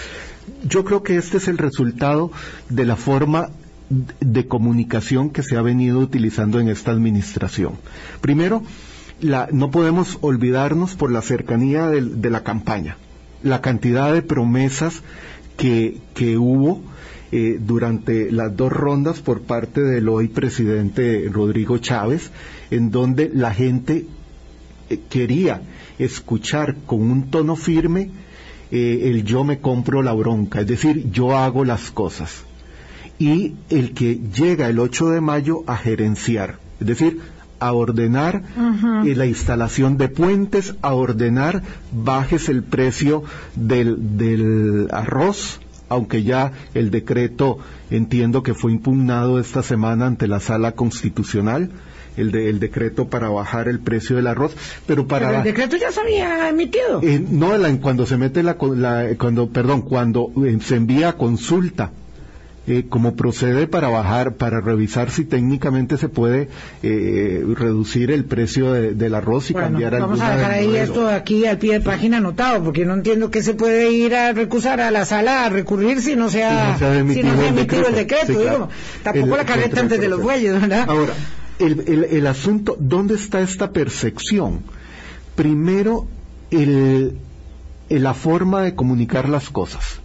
Yo creo que este es el resultado de la forma de comunicación que se ha venido utilizando en esta administración. Primero, no podemos olvidarnos por la cercanía de la campaña la cantidad de promesas que, que hubo eh, durante las dos rondas por parte del hoy presidente Rodrigo Chávez, en donde la gente eh, quería escuchar con un tono firme eh, el yo me compro la bronca, es decir, yo hago las cosas. Y el que llega el 8 de mayo a gerenciar, es decir, a ordenar eh, la instalación de puentes, a ordenar bajes el precio del, del arroz, aunque ya el decreto entiendo que fue impugnado esta semana ante la sala constitucional. El, de, el decreto para bajar el precio del arroz, pero para el decreto ya se había emitido. Eh, no, cuando se mete la, cuando perdón, cuando eh, se envía a consulta eh, como procede para bajar, para revisar si técnicamente se puede eh, reducir el precio del arroz y cambiar Vamos a dejar ahí esto aquí al pie de página anotado, porque no entiendo que se puede ir a recusar a la sala a recurrir si no se ha, emitido, el decreto. tampoco la carreta antes de los bueyes, ¿verdad? Ahora, el, el, asunto, ¿dónde está esta percepción? Primero, el, la forma de comunicar las cosas.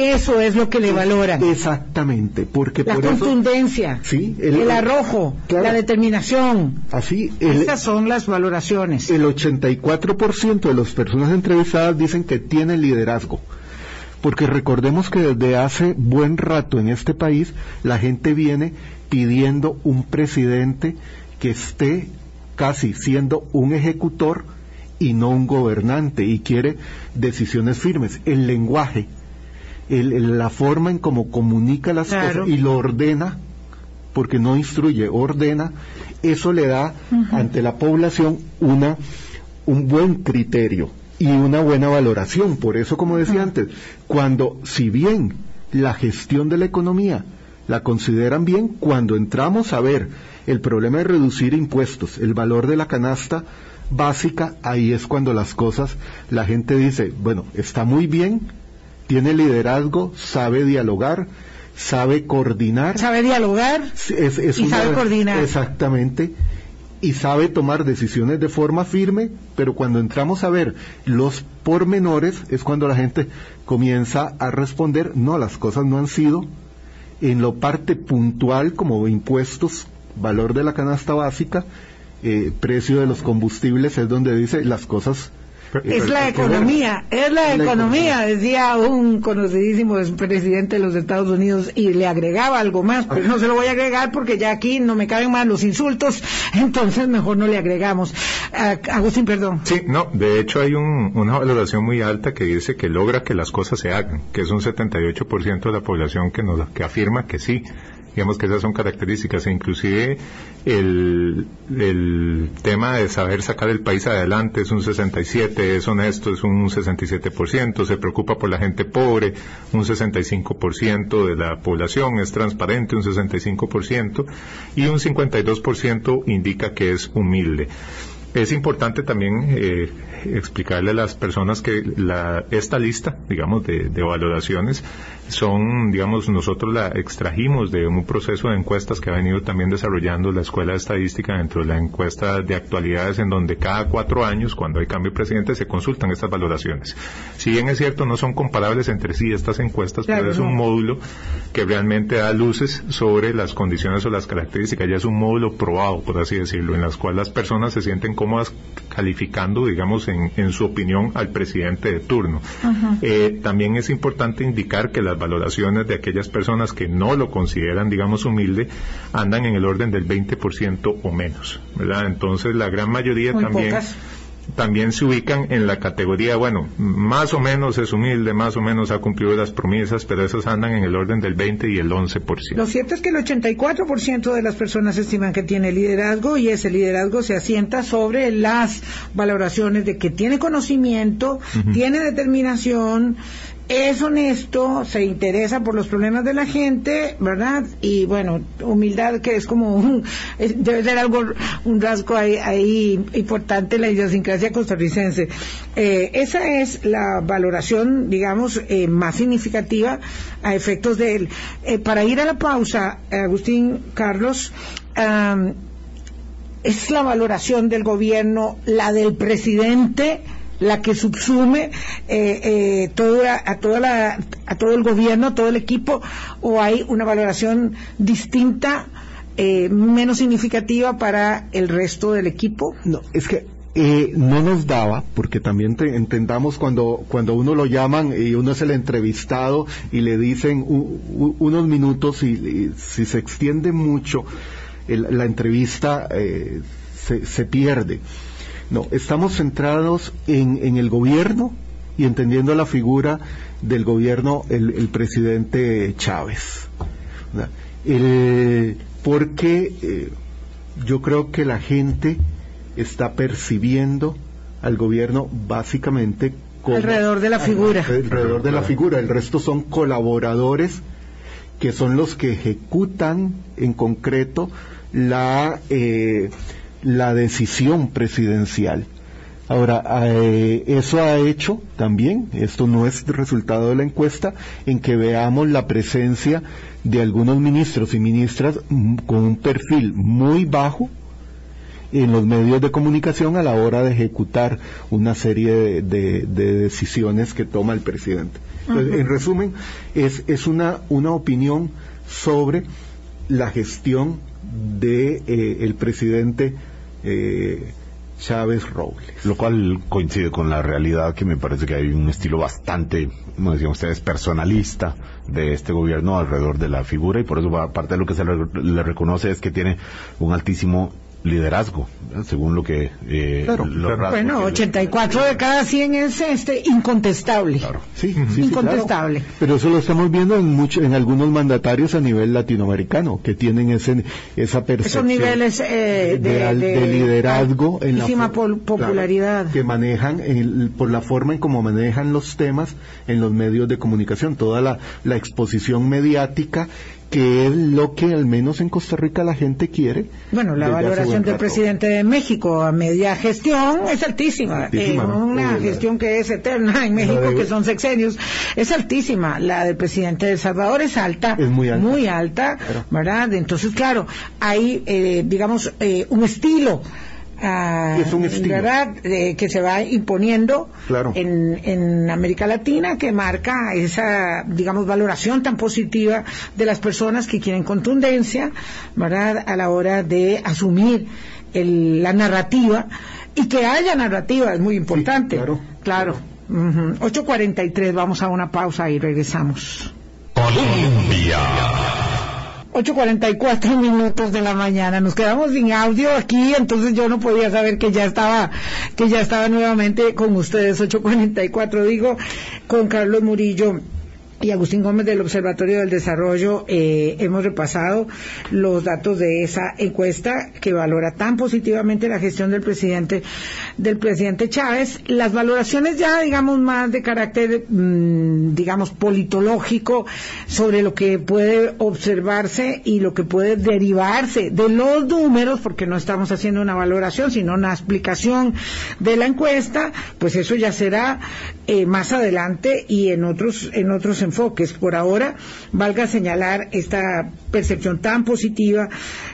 Eso es lo que le valoran. Exactamente, porque la contundencia, ¿sí? el, arrojo, la determinación. Así, esas son las valoraciones. El 84% de las personas entrevistadas dicen que tiene liderazgo. Porque recordemos que desde hace buen rato en este país la gente viene pidiendo un presidente que esté casi siendo un ejecutor y no un gobernante y quiere decisiones firmes. El lenguaje la forma en cómo comunica las cosas y lo ordena, porque no instruye, ordena, eso le da ante la población una, un buen criterio y una buena valoración. Por eso, como decía antes, cuando, si bien la gestión de la economía la consideran bien, cuando entramos a ver el problema de reducir impuestos, el valor de la canasta básica, ahí es cuando las cosas, la gente dice, bueno, está muy bien, tiene liderazgo, sabe dialogar, sabe coordinar. Sabe dialogar y sabe coordinar. Exactamente. Y sabe tomar decisiones de forma firme, pero cuando entramos a ver los pormenores es cuando la gente comienza a responder, no, las cosas no han sido en lo parte puntual como impuestos, valor de la canasta básica, eh, precio de los combustibles, es donde dice las cosas es la economía, es la, economía, decía un conocidísimo presidente de los Estados Unidos y le agregaba algo más, pero no se lo voy a agregar porque ya aquí no me caben más los insultos, entonces mejor no le agregamos. Agustín, perdón. Sí, no, de hecho hay una valoración muy alta que dice que logra que las cosas se hagan, que es un 78% de la población que, nos, que afirma que sí Digamos que esas son características e inclusive el, el tema de saber sacar el país adelante es un 67, es honesto, es un 67%, se preocupa por la gente pobre, un 65% de la población es transparente, un 65%, y un 52% indica que es humilde. Es importante también eh, explicarle a las personas que la, esta lista, digamos, de, de, valoraciones son, digamos, nosotros la extrajimos de un proceso de encuestas que ha venido también desarrollando la Escuela de Estadística dentro de la encuesta de actualidades en donde cada cuatro años, cuando hay cambio de presidente, se consultan estas valoraciones. Si bien es cierto, no son comparables entre sí estas encuestas, pero es un módulo que realmente da luces sobre las condiciones o las características. Ya es un módulo probado, por así decirlo, en las cuales las personas se sienten cómodas calificando, digamos, en, su opinión al presidente de turno. Eh, también es importante indicar que las valoraciones de aquellas personas que no lo consideran, digamos, humilde, andan en el orden del 20% o menos, ¿verdad? Entonces, la gran mayoría también también se ubican en la categoría, bueno, más o menos es humilde, más o menos ha cumplido las promesas, pero esos andan en el orden del 20 y el 11%. Lo cierto es que el 84% de las personas estiman que tiene liderazgo y ese liderazgo se asienta sobre las valoraciones de que tiene conocimiento, tiene determinación, es honesto, se interesa por los problemas de la gente, ¿verdad? Y bueno, humildad que es como un, debe ser algo, un rasgo ahí, importante en la idiosincrasia costarricense. Eh, esa es la valoración, digamos, eh, más significativa a efectos de él. Eh, para ir a la pausa, Agustín Carlos, es la valoración del gobierno, la del presidente, la que subsume eh, eh, toda, a, toda la, a todo el gobierno, a todo el equipo, o hay una valoración distinta, eh, menos significativa para el resto del equipo? No, es que no nos daba, porque también entendamos cuando, cuando uno lo llaman y uno es el entrevistado y le dicen unos minutos y, si se extiende mucho la entrevista se, se, pierde. No, estamos centrados en, el gobierno y entendiendo la figura del gobierno, el, presidente Chávez. porque eh, yo creo que la gente está percibiendo al gobierno básicamente como alrededor de la figura. Alrededor de la figura. El resto son colaboradores que son los que ejecutan en concreto la, eh, la decisión presidencial. Ahora, eh, eso ha hecho también, esto no es resultado de la encuesta, en que veamos la presencia de algunos ministros y ministras con un perfil muy bajo en los medios de comunicación a la hora de ejecutar una serie de, decisiones que toma el presidente. en resumen, es, es una, una opinión sobre la gestión de eh, el presidente eh, Chávez Robles. Lo cual coincide con la realidad que me parece que hay un estilo bastante, como decían ustedes, personalista de este gobierno alrededor de la figura y por eso parte de lo que se le reconoce es que tiene un altísimo liderazgo, según lo que... Eh, bueno, 84 de cada 100 es este incontestable. Claro. Sí, incontestable. Pero eso lo estamos viendo en mucho, en algunos mandatarios a nivel latinoamericano que tienen ese, esa percepción. Esos niveles eh, de, liderazgo en la popularidad. que manejan por la forma en cómo manejan los temas en los medios de comunicación, toda la, la exposición mediática que es lo que al menos en Costa Rica la gente quiere. Bueno, la valoración del presidente de México a media gestión es altísima. Eh, una gestión que es eterna en México, que son sexenios, es altísima. La del presidente de El Salvador es alta, es muy alta, muy alta ¿verdad? Entonces, claro, hay, eh, digamos, eh, un estilo es un estilo. ¿verdad? que se va imponiendo en, América Latina, que marca esa, digamos, valoración tan positiva de las personas que quieren contundencia, ¿verdad? A la hora de asumir la narrativa y que haya narrativa es muy importante. claro. Claro. 8.43, vamos a una pausa y regresamos. Colombia. 8.44 minutos de la mañana. Nos quedamos sin audio aquí, entonces yo no podía saber que ya estaba, que ya estaba nuevamente con ustedes. 8.44 digo, con Carlos Murillo y Agustín Gómez del Observatorio del Desarrollo eh, hemos repasado los datos de esa encuesta que valora tan positivamente la gestión del presidente del presidente Chávez. Las valoraciones ya, digamos, más de carácter, mm, digamos, politológico sobre lo que puede observarse y lo que puede derivarse de los números, porque no estamos haciendo una valoración, sino una explicación de la encuesta, pues eso ya será eh, más adelante y en otros en otros enfoques. Por ahora, valga señalar esta percepción tan positiva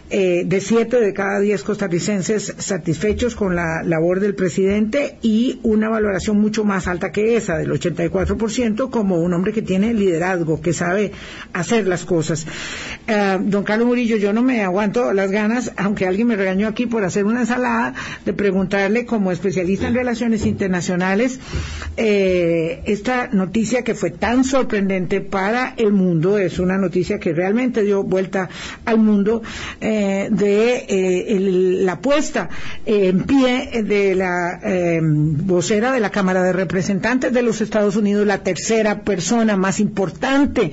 eh, de siete de cada diez costarricenses satisfechos con la labor del presidente y una valoración mucho más alta que esa, del 84%, como un hombre que tiene liderazgo, que sabe hacer las cosas. Eh, don Carlos Murillo, yo no me aguanto las ganas, aunque alguien me regañó aquí por hacer una ensalada, de preguntarle como especialista en relaciones internacionales eh, esta noticia que fue tan sorprendente para el mundo, es una noticia que realmente dio vuelta al mundo. Eh, de eh, la puesta en pie de la eh, vocera de la Cámara de Representantes de los Estados Unidos, la tercera persona más importante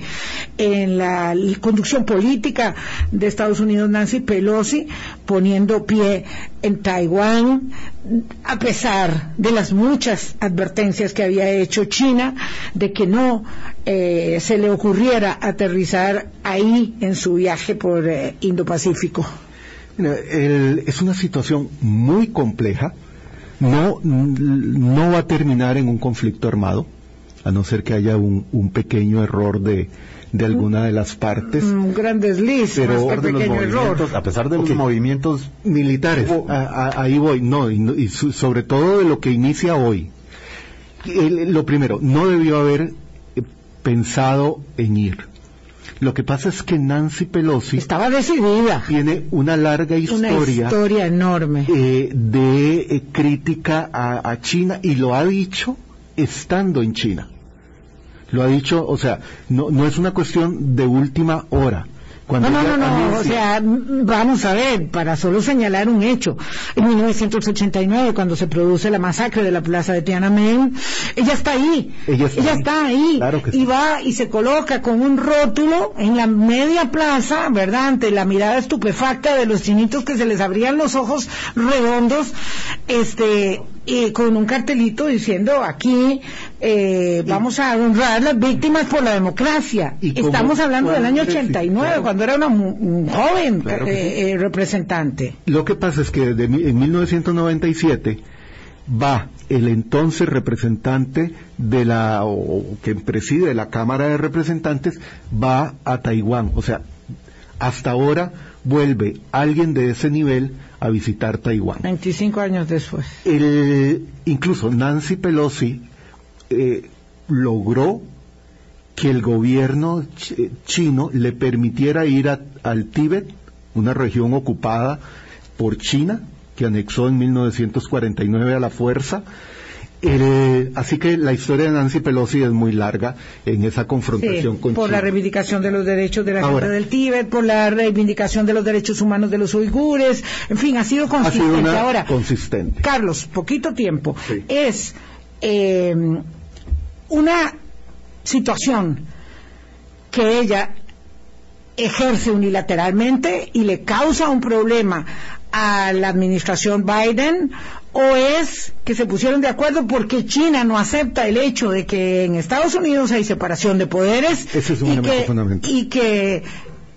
en la conducción política de Estados Unidos, Nancy Pelosi, poniendo pie en Taiwán, a pesar de las muchas advertencias que había hecho China de que no se le ocurriera aterrizar ahí en su viaje por Indo-Pacífico es una situación muy compleja. No, no va a terminar en un conflicto armado, a no ser que haya un, pequeño error de, de alguna de las partes. Un gran desliz, pero error. A pesar de los movimientos militares, ahí voy, no, y, sobre todo de lo que inicia hoy. lo primero, no debió haber eh, pensado en ir lo que pasa es que Nancy Pelosi estaba decidida. Tiene una larga historia, una historia enorme eh, de eh, crítica a, China y lo ha dicho estando en China. Lo ha dicho, o sea, no, no es una cuestión de última hora. No, no, no, no, o sea, vamos a ver, para solo señalar un hecho, en 1989, cuando se produce la masacre de la plaza de Tiananmen, ella está ahí, ella está, ahí, y va y se coloca con un rótulo en la media plaza, ¿verdad?, ante la mirada estupefacta de los chinitos que se les abrían los ojos redondos, este, y con un cartelito diciendo aquí eh, vamos a honrar las víctimas por la democracia. Estamos hablando del año 89, cuando era una, un joven eh, eh, representante. Lo que pasa es que desde, en 1997 va el entonces representante de la o que preside la Cámara de Representantes va a Taiwán, o sea, hasta ahora vuelve alguien de ese nivel a visitar Taiwán. 25 años después. incluso Nancy Pelosi eh, logró que el gobierno chino le permitiera ir al Tíbet, una región ocupada por China, que anexó en 1949 a la fuerza, así que la historia de Nancy Pelosi es muy larga en esa confrontación con por la reivindicación de los derechos de la gente del Tíbet, por la reivindicación de los derechos humanos de los uigures, en fin, ha sido consistente. Ahora, consistente. Carlos, poquito tiempo. Es eh, una situación que ella ejerce unilateralmente y le causa un problema a la administración Biden o es que se pusieron de acuerdo porque China no acepta el hecho de que en Estados Unidos hay separación de poderes y, que,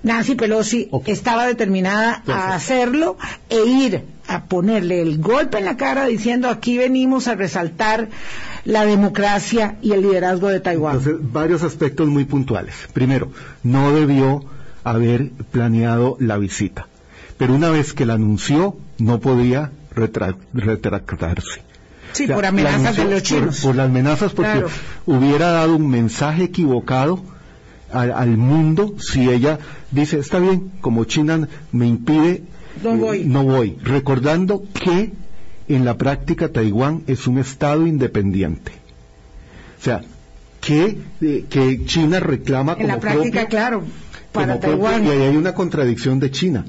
Nancy Pelosi estaba determinada a hacerlo e ir a ponerle el golpe en la cara diciendo aquí venimos a resaltar la democracia y el liderazgo de Taiwán. Entonces, varios aspectos muy puntuales. Primero, no debió haber planeado la visita pero una vez que la anunció no podía retractarse. Sí, por amenazas de los chinos. Por, las amenazas, porque hubiera dado un mensaje equivocado al, mundo si ella dice, está bien, como China me impide, no voy. no voy. Recordando que en la práctica Taiwán es un Estado independiente. O sea, que, eh, que China reclama como En la práctica, claro, para Taiwán. y ahí hay una contradicción de China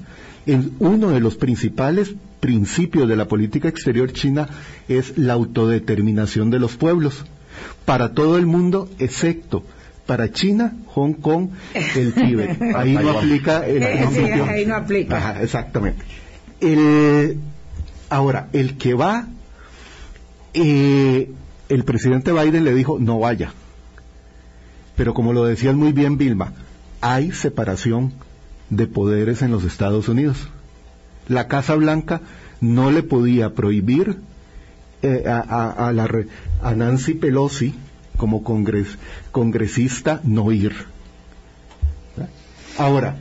uno de los principales principios de la política exterior china es la autodeterminación de los pueblos para todo el mundo excepto para China, Hong Kong, el Tíbet. Ahí no aplica el ahí no aplica. exactamente. ahora, el que va, eh, el presidente Biden le dijo, no vaya. Pero como lo decías muy bien, Vilma, hay separación de poderes en los Estados Unidos. La Casa Blanca no le podía prohibir eh, a, la, a, Nancy Pelosi como congresista no ir. Ahora,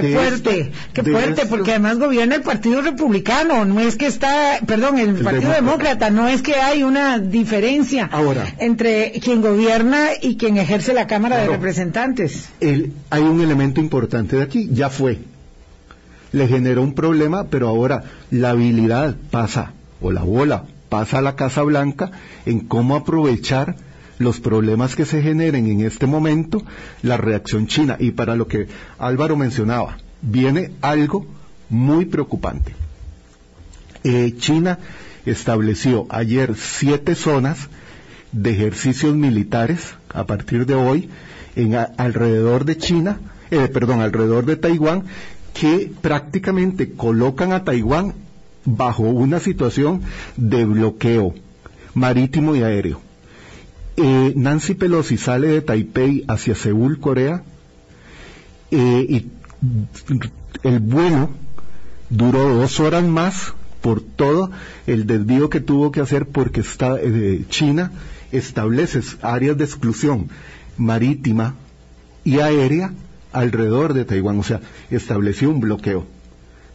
Qué fuerte, qué fuerte, porque además gobierna el Partido Republicano, no es que está, perdón, el, Partido Demócrata. no es que hay una diferencia entre quien gobierna y quien ejerce la Cámara de Representantes. hay un elemento importante de aquí, ya fue. Le generó un problema, pero ahora la habilidad pasa, o la bola pasa a la Casa Blanca en cómo aprovechar los problemas que se generen en este momento, la reacción china. Y para lo que Álvaro mencionaba, viene algo muy preocupante. Eh, china estableció ayer siete zonas de ejercicios militares a partir de hoy en alrededor de China, eh, perdón, alrededor de Taiwán, que prácticamente colocan a Taiwán bajo una situación de bloqueo marítimo y aéreo. Eh, Nancy Pelosi sale de Taipei hacia Seúl, Corea, eh, y el vuelo duró dos horas más por todo el desvío que tuvo que hacer porque está, eh, China establece áreas de exclusión marítima y aérea alrededor de Taiwán, o sea, estableció un bloqueo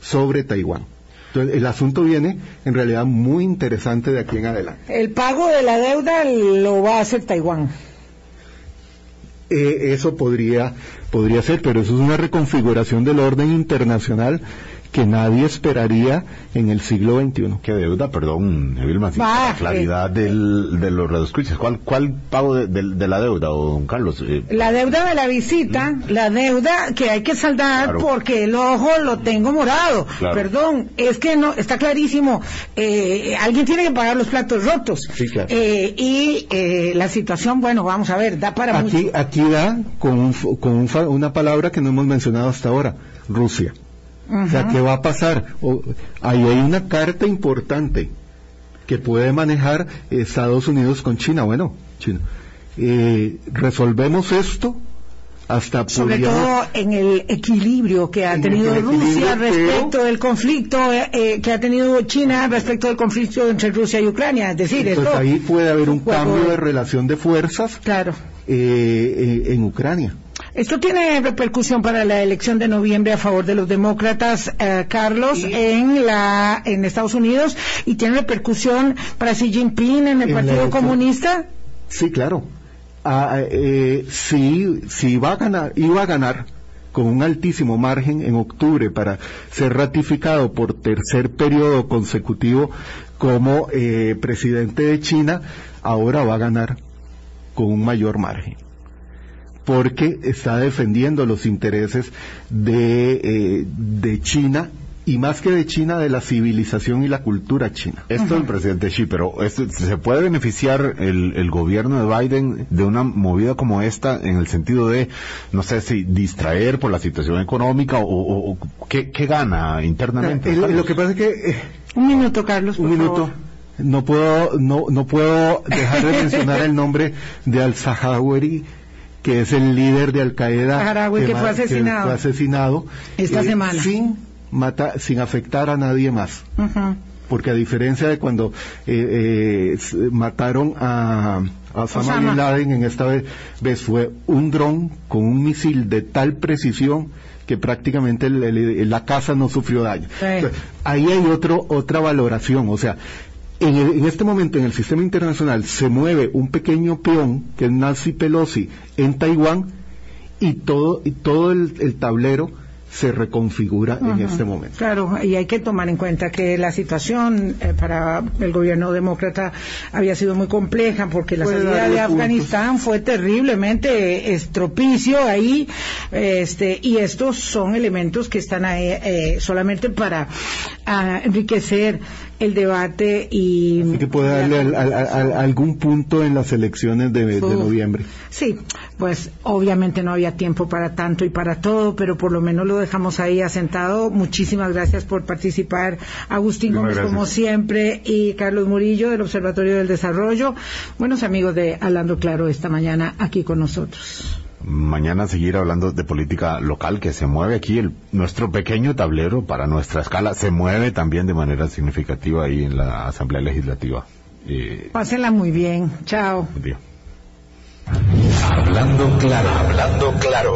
sobre Taiwán. Entonces, el asunto viene en realidad muy interesante de aquí en adelante. El pago de la deuda lo va a hacer Taiwán. Eh, eso podría, podría ser, pero eso es una reconfiguración del orden internacional que nadie esperaría en el siglo XXI. ¿Qué deuda? Perdón, Vilma, la claridad del, de los redescuchas. ¿Cuál, ¿Cuál pago de, la deuda, don Carlos? Eh, la deuda de la visita, la deuda que hay que saldar porque el ojo lo tengo morado. Perdón, es que no, está clarísimo. Eh, alguien tiene que pagar los platos rotos. Sí, claro. Eh, y la situación, bueno, vamos a ver, da para aquí, mucho. Aquí da con, con una palabra que no hemos mencionado hasta ahora, Rusia. O sea, ¿qué va a pasar? ahí hay una carta importante que puede manejar Estados Unidos con China. Bueno, China. Eh, resolvemos esto hasta sobre todo en el equilibrio que ha tenido Rusia respecto del conflicto eh, eh, que ha tenido China respecto del conflicto entre Rusia y Ucrania es decir esto, ahí puede haber un cambio de relación de fuerzas claro en Ucrania esto tiene repercusión para la elección de noviembre a favor de los demócratas, eh, Carlos, en la en Estados Unidos y tiene repercusión para Xi Jinping en el Partido Comunista. Sí, claro. Ah, eh, sí, sí va a ganar, iba a ganar con un altísimo margen en octubre para ser ratificado por tercer periodo consecutivo como eh, presidente de China, ahora va a ganar con un mayor margen porque está defendiendo los intereses de, eh, de China y más que de China, de la civilización y la cultura china. Esto el presidente Xi, pero ¿se puede beneficiar el, gobierno de Biden de una movida como esta en el sentido de, no sé si distraer por la situación económica o, ¿qué, gana internamente? lo que pasa es que... Eh, un minuto, Carlos. un minuto. No puedo, no, no puedo dejar de mencionar el nombre de Al-Sahaweri que es el líder de Al Qaeda que, fue asesinado, asesinado esta eh, semana. sin mata, sin afectar a nadie más. Porque a diferencia de cuando eh, eh, mataron a, a Osama, Bin Laden en esta vez, fue un dron con un misil de tal precisión que prácticamente la casa no sufrió daño. ahí hay otro, otra valoración, o sea, en, este momento en el sistema internacional se mueve un pequeño peón, que es Nancy Pelosi, en Taiwán, y todo, y todo el tablero se reconfigura en este momento. Claro, y hay que tomar en cuenta que la situación eh, para el gobierno demócrata había sido muy compleja porque la salida de Afganistán fue terriblemente estropicio ahí, este, y estos son elementos que están ahí eh, solamente para ah, enriquecer el debate y... Así que puede darle algún punto en las elecciones de, noviembre. Sí, pues obviamente no había tiempo para tanto y para todo, pero por lo menos lo dejamos ahí asentado. Muchísimas gracias por participar, Agustín Gómez, como siempre, y Carlos Murillo del Observatorio del Desarrollo. Buenos amigos de Hablando Claro esta mañana aquí con nosotros mañana seguir hablando de política local que se mueve aquí el, nuestro pequeño tablero para nuestra escala se mueve también de manera significativa ahí en la Asamblea Legislativa. Eh, Pásenla muy bien. Chao. Hablando claro, hablando claro.